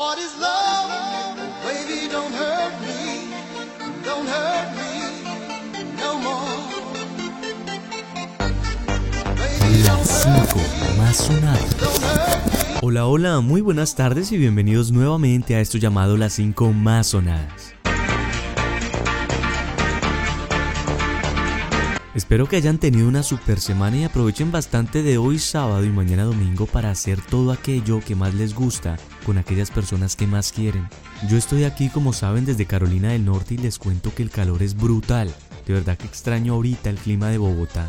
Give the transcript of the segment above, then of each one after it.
What is love? Baby, don't hurt me. Don't hurt me no more. Baby, don't Las hurt 5 más sonadas. Hola, hola, muy buenas tardes y bienvenidos nuevamente a esto llamado Las 5 más sonadas. Espero que hayan tenido una super semana y aprovechen bastante de hoy sábado y mañana domingo para hacer todo aquello que más les gusta con aquellas personas que más quieren. Yo estoy aquí como saben desde Carolina del Norte y les cuento que el calor es brutal. De verdad que extraño ahorita el clima de Bogotá.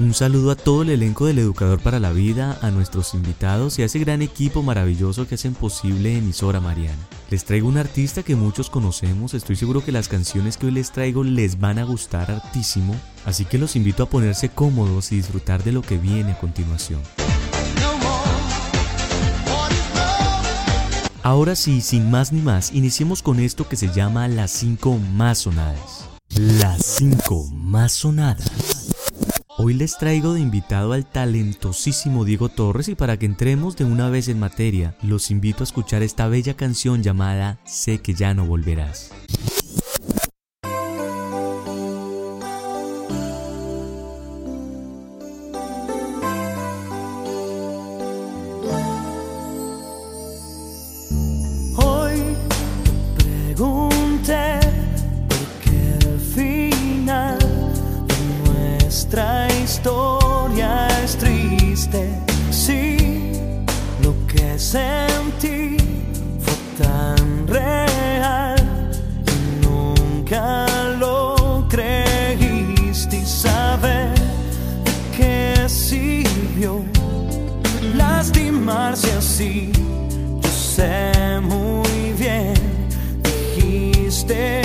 Un saludo a todo el elenco del Educador para la Vida, a nuestros invitados y a ese gran equipo maravilloso que hacen posible emisora Mariana. Les traigo un artista que muchos conocemos, estoy seguro que las canciones que hoy les traigo les van a gustar hartísimo, así que los invito a ponerse cómodos y disfrutar de lo que viene a continuación. Ahora sí, sin más ni más, iniciemos con esto que se llama las 5 más sonadas. Las 5 más sonadas. Hoy les traigo de invitado al talentosísimo Diego Torres y para que entremos de una vez en materia, los invito a escuchar esta bella canción llamada Sé que ya no volverás. Sirvió lastimarse así. Yo sé muy bien, dijiste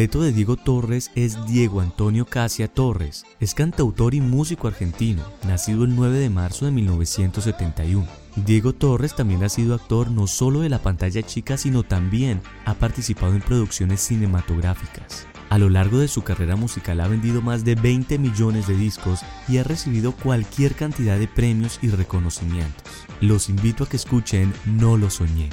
completo de Diego Torres es Diego Antonio Casia Torres. Es cantautor y músico argentino, nacido el 9 de marzo de 1971. Diego Torres también ha sido actor no solo de la pantalla chica, sino también ha participado en producciones cinematográficas. A lo largo de su carrera musical ha vendido más de 20 millones de discos y ha recibido cualquier cantidad de premios y reconocimientos. Los invito a que escuchen No lo soñé.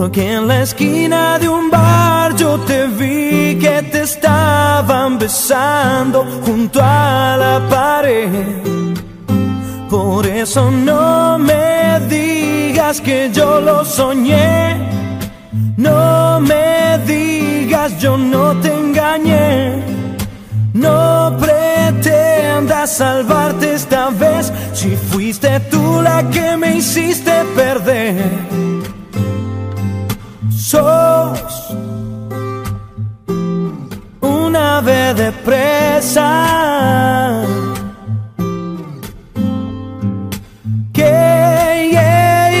Porque en la esquina de un bar yo te vi que te estaban besando junto a la pared. Por eso no me digas que yo lo soñé. No me digas yo no te engañé. No pretendas salvarte esta vez si fuiste tú la que me hiciste perder sos un ave de presa que yeah,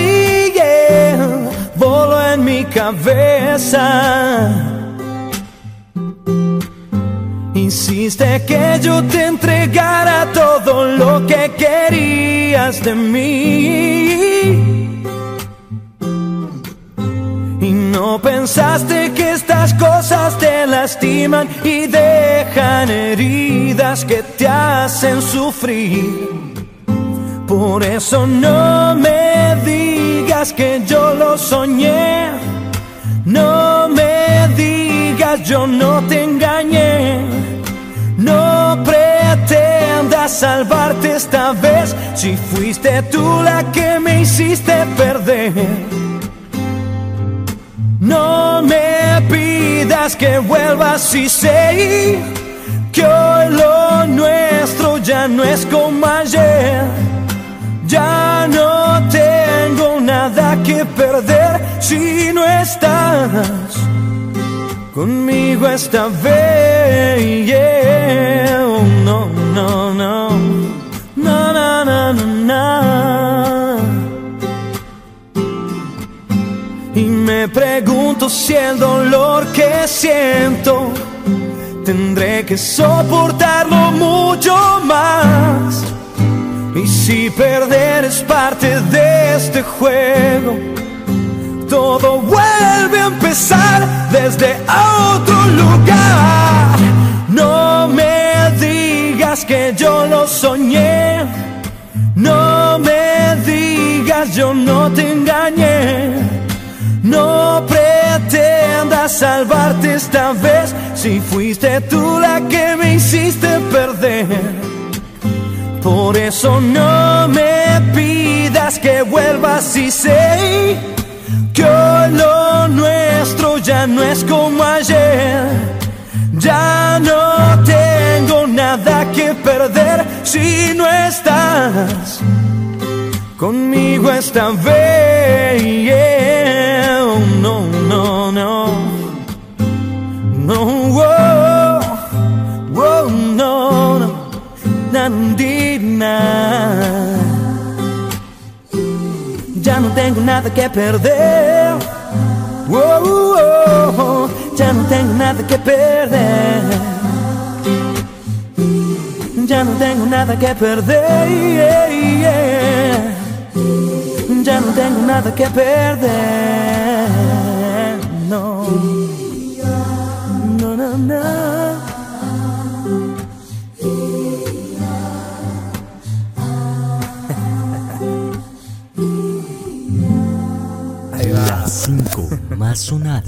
voló en mi cabeza. Hiciste que yo te entregara todo lo que querías de mí. Pensaste que estas cosas te lastiman y dejan heridas que te hacen sufrir. Por eso no me digas que yo lo soñé. No me digas yo no te engañé. No pretendas salvarte esta vez si fuiste tú la que me hiciste perder. No me pidas que vuelvas si sé que hoy lo nuestro ya no es como ayer. Ya no tengo nada que perder si no estás conmigo esta vez. Yeah. No, no, no, no, no, no, no. Pregunto si el dolor que siento tendré que soportarlo mucho más. Y si perder es parte de este juego, todo vuelve a empezar desde otro lugar. No me digas que yo lo soñé. No me digas yo no te engañé. No salvarte esta vez si fuiste tú la que me hiciste perder. Por eso no me pidas que vuelvas si sé que lo nuestro ya no es como ayer. Ya no tengo nada que perder si no estás conmigo esta vez. Yeah. Oh, no, no. No, Nandina. Ya no tengo nada que perder. Wow, wow, ya no tengo nada que perder. Ya no tengo nada que perder. yeah, yeah. Ya no tengo nada que perder. No. No, no, no. Más me.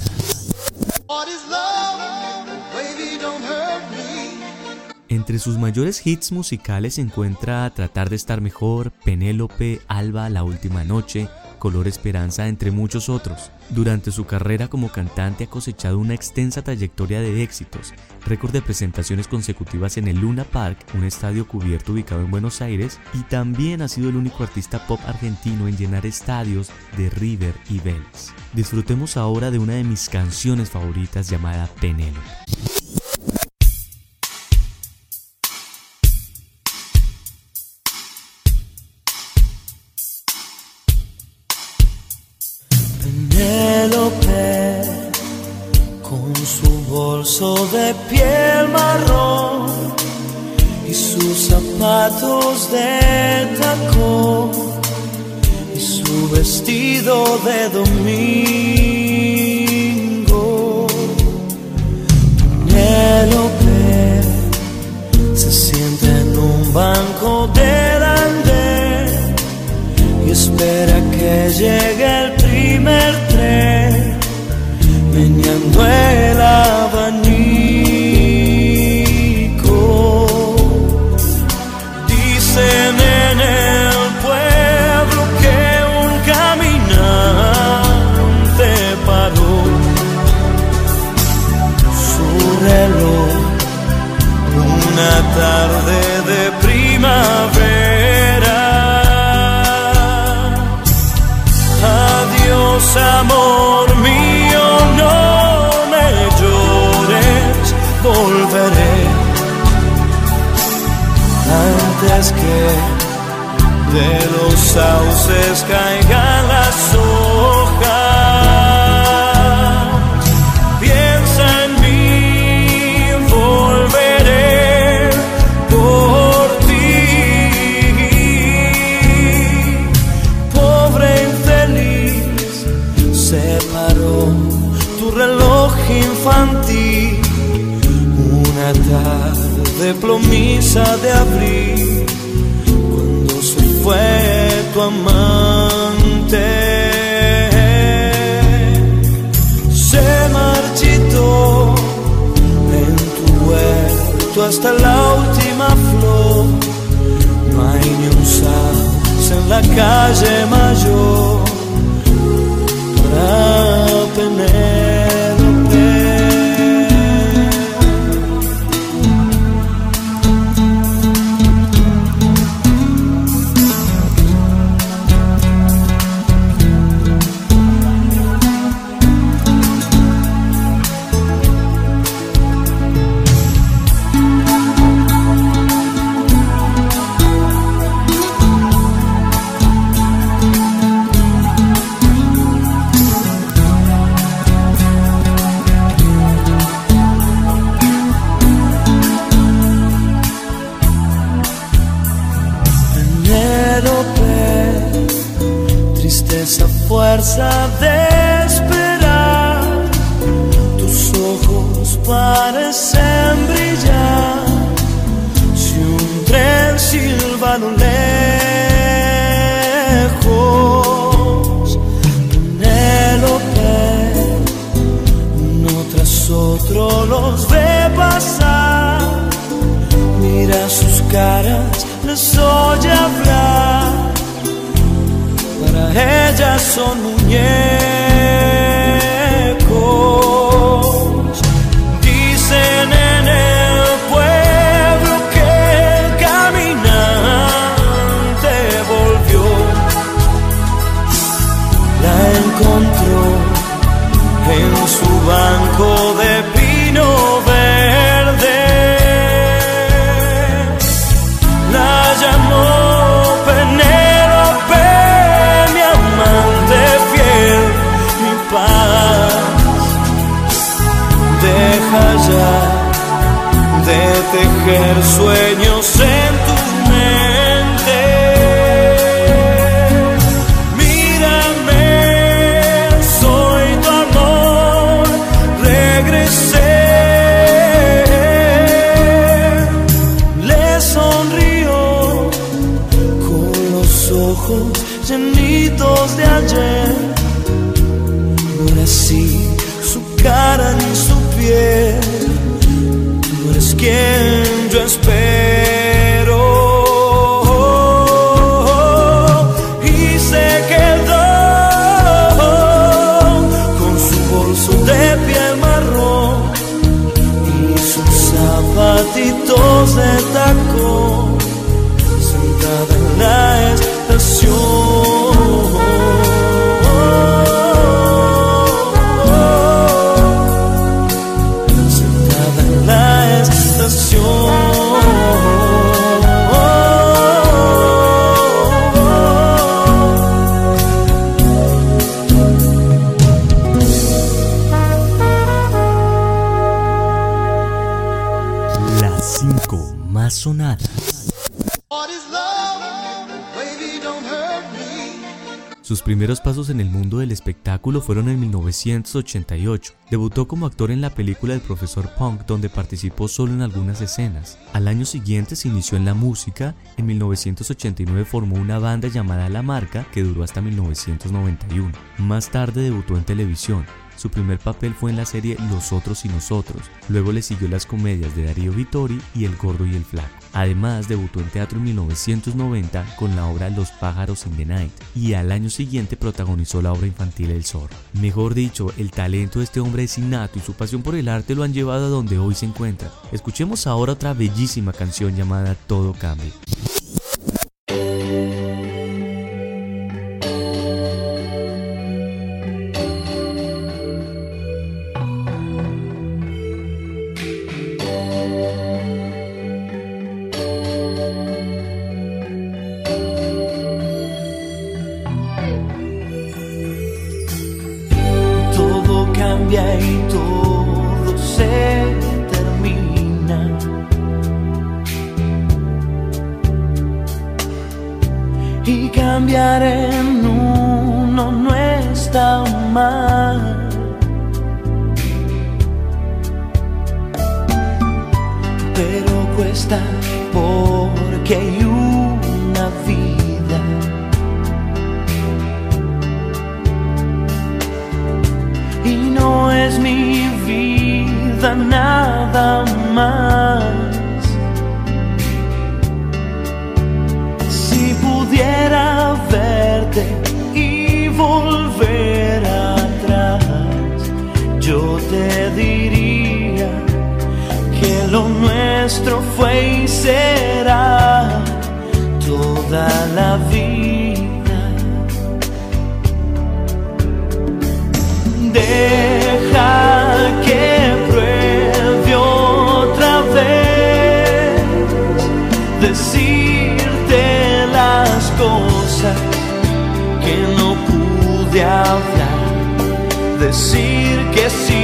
Entre sus mayores hits musicales se encuentra Tratar de estar mejor, Penélope, Alba, La última noche, Color Esperanza, entre muchos otros. Durante su carrera como cantante ha cosechado una extensa trayectoria de éxitos, récord de presentaciones consecutivas en el Luna Park, un estadio cubierto ubicado en Buenos Aires, y también ha sido el único artista pop argentino en llenar estadios de River y Vélez. Disfrutemos ahora de una de mis canciones favoritas llamada Penélope. Penélope con su bolso de piel marrón y sus zapatos de tacón y su vestido de domingo. Penélope se sienta en un banco del andén y espera que llegue el primer el sauce en son muñecos. Tejer sueños primeros pasos en el mundo del espectáculo fueron en 1988. Debutó como actor en la película El profesor Punk, donde participó solo en algunas escenas. Al año siguiente se inició en la música. En 1989 formó una banda llamada La Marca, que duró hasta 1991. Más tarde debutó en televisión. Su primer papel fue en la serie Los Otros y Nosotros. Luego le siguió las comedias de Darío Vittori y El Gordo y el Flaco. Además, debutó en teatro en 1990 con la obra Los pájaros in the night y al año siguiente protagonizó la obra infantil El Zorro. Mejor dicho, el talento de este hombre es innato y su pasión por el arte lo han llevado a donde hoy se encuentra. Escuchemos ahora otra bellísima canción llamada Todo cambia. Y cambiar en uno no está mal. Pero cuesta porque hay una vida. y no es mi vida nada más. Y volver atrás, yo te diría que lo nuestro fue y será toda la vida. Deja que pruebe otra vez decirte decir que sigo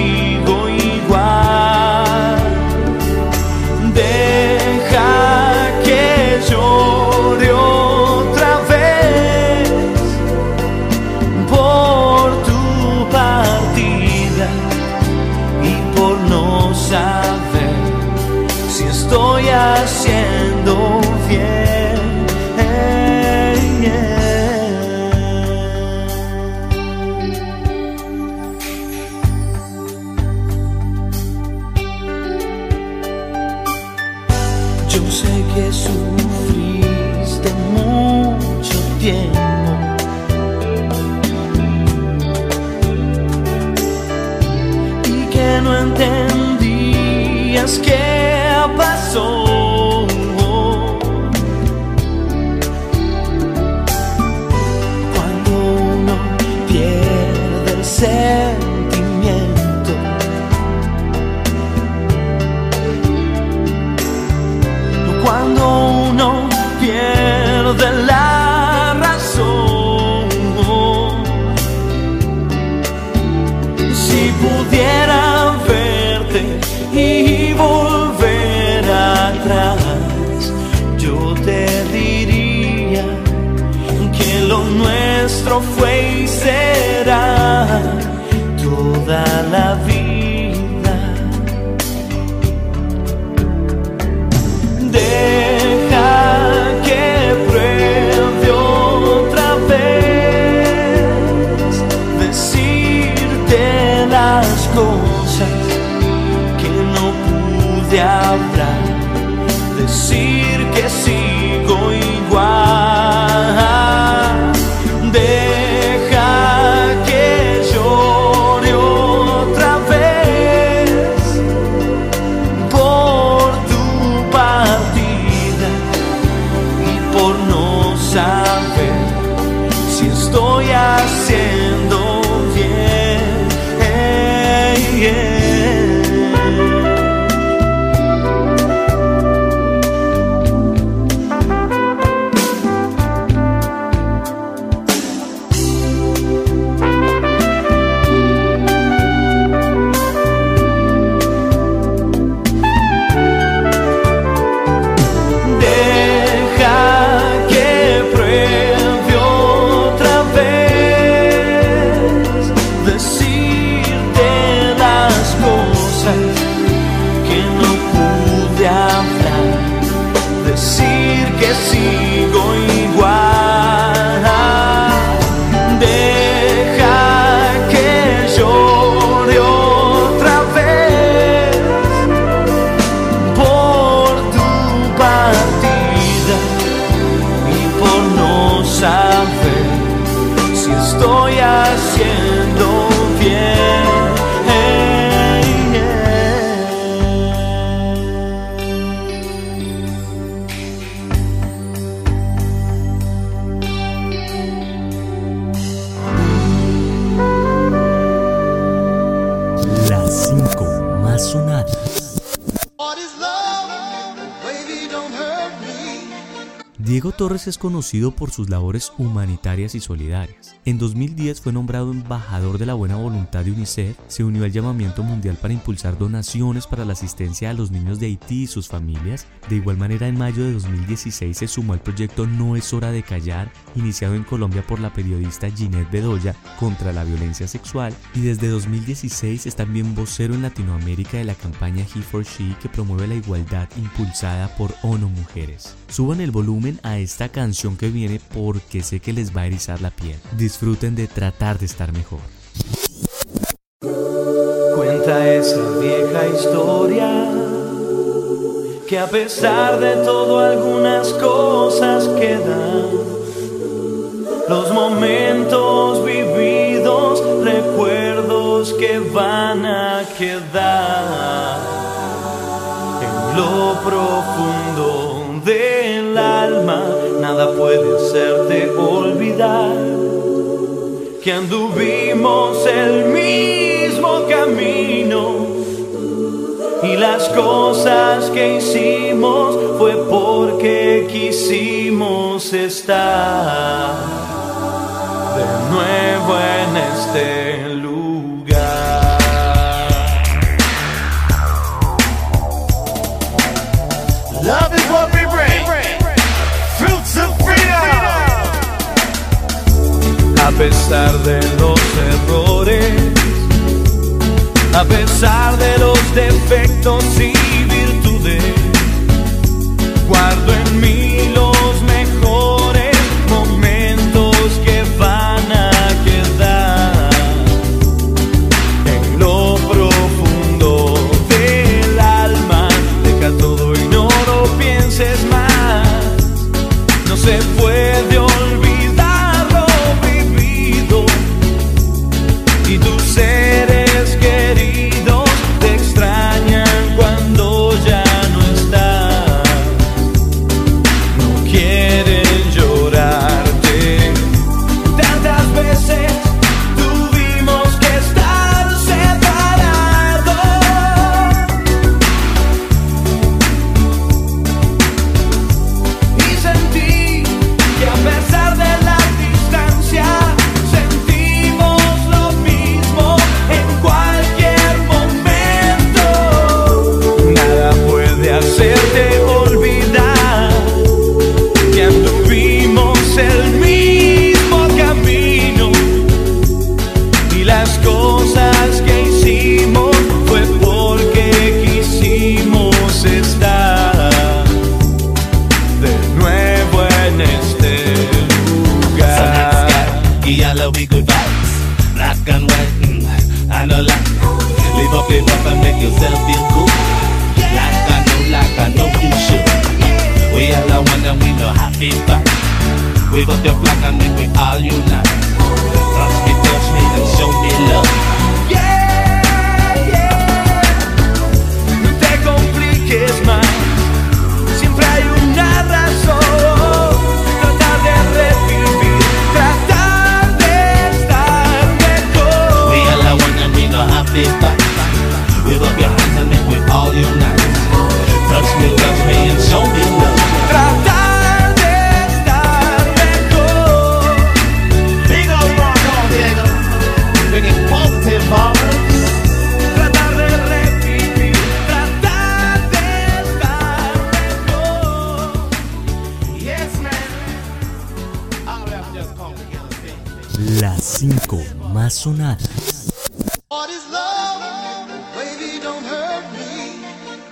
decir decir Torres es conocido por sus labores humanitarias y solidarias. En 2010 fue nombrado embajador de la buena voluntad de UNICEF, se unió al llamamiento mundial para impulsar donaciones para la asistencia a los niños de Haití y sus familias. De igual manera, en mayo de 2016 se sumó al proyecto No es hora de callar, iniciado en Colombia por la periodista Ginette Bedoya contra la violencia sexual, y desde 2016 es también vocero en Latinoamérica de la campaña He for She que promueve la igualdad impulsada por ONU Mujeres. Suban el volumen a esta canción que viene porque sé que les va a erizar la piel. Disfruten de tratar de estar mejor. Cuenta esa vieja historia que a pesar de todo algunas cosas quedan. Los momentos vividos, recuerdos que van a quedar en lo profundo. Nada puede hacerte olvidar que anduvimos el mismo camino y las cosas que hicimos fue porque quisimos estar de nuevo en este pesar de los errores, a pesar de los defectos y Wave up your flag and make we all unite. Touch me, touch me, and show me love.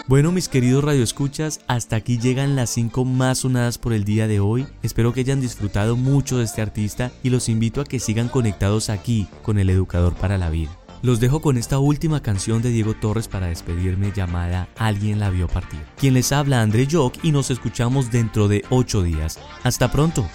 Bueno, mis queridos radioescuchas, hasta aquí llegan las 5 más sonadas por el día de hoy. Espero que hayan disfrutado mucho de este artista y los invito a que sigan conectados aquí con el Educador para la Vida. Los dejo con esta última canción de Diego Torres para despedirme llamada Alguien la vio partir. Quien les habla André Jock y nos escuchamos dentro de 8 días. Hasta pronto.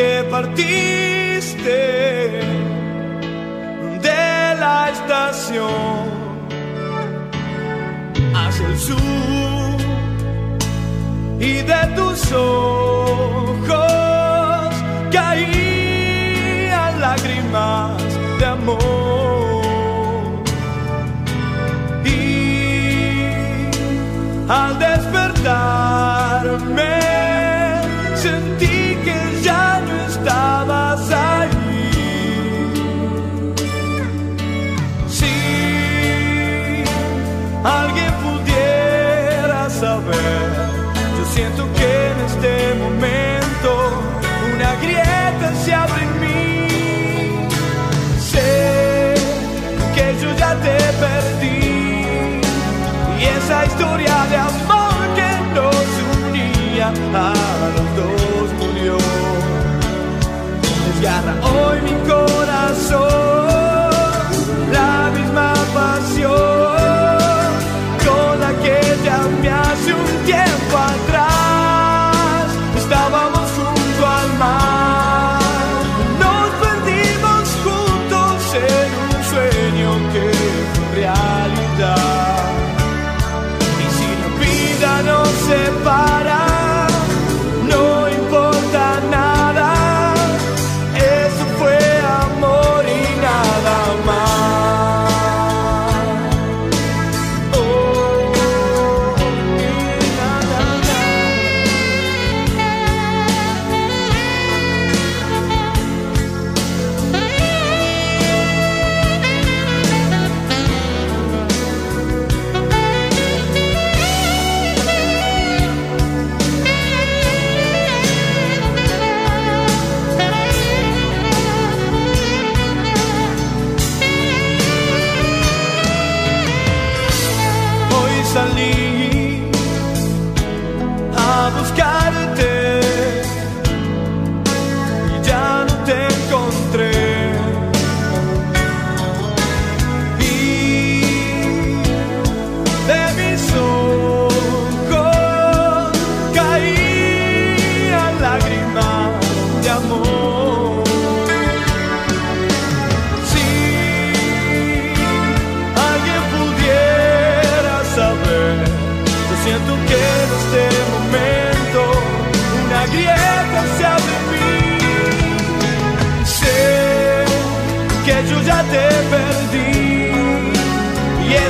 Que partiste de la estación hacia el sur y de tus ojos caían lágrimas de amor. Y al despertarme desgarra hoy mi corazón, Hoy salí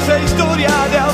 esa historia de amor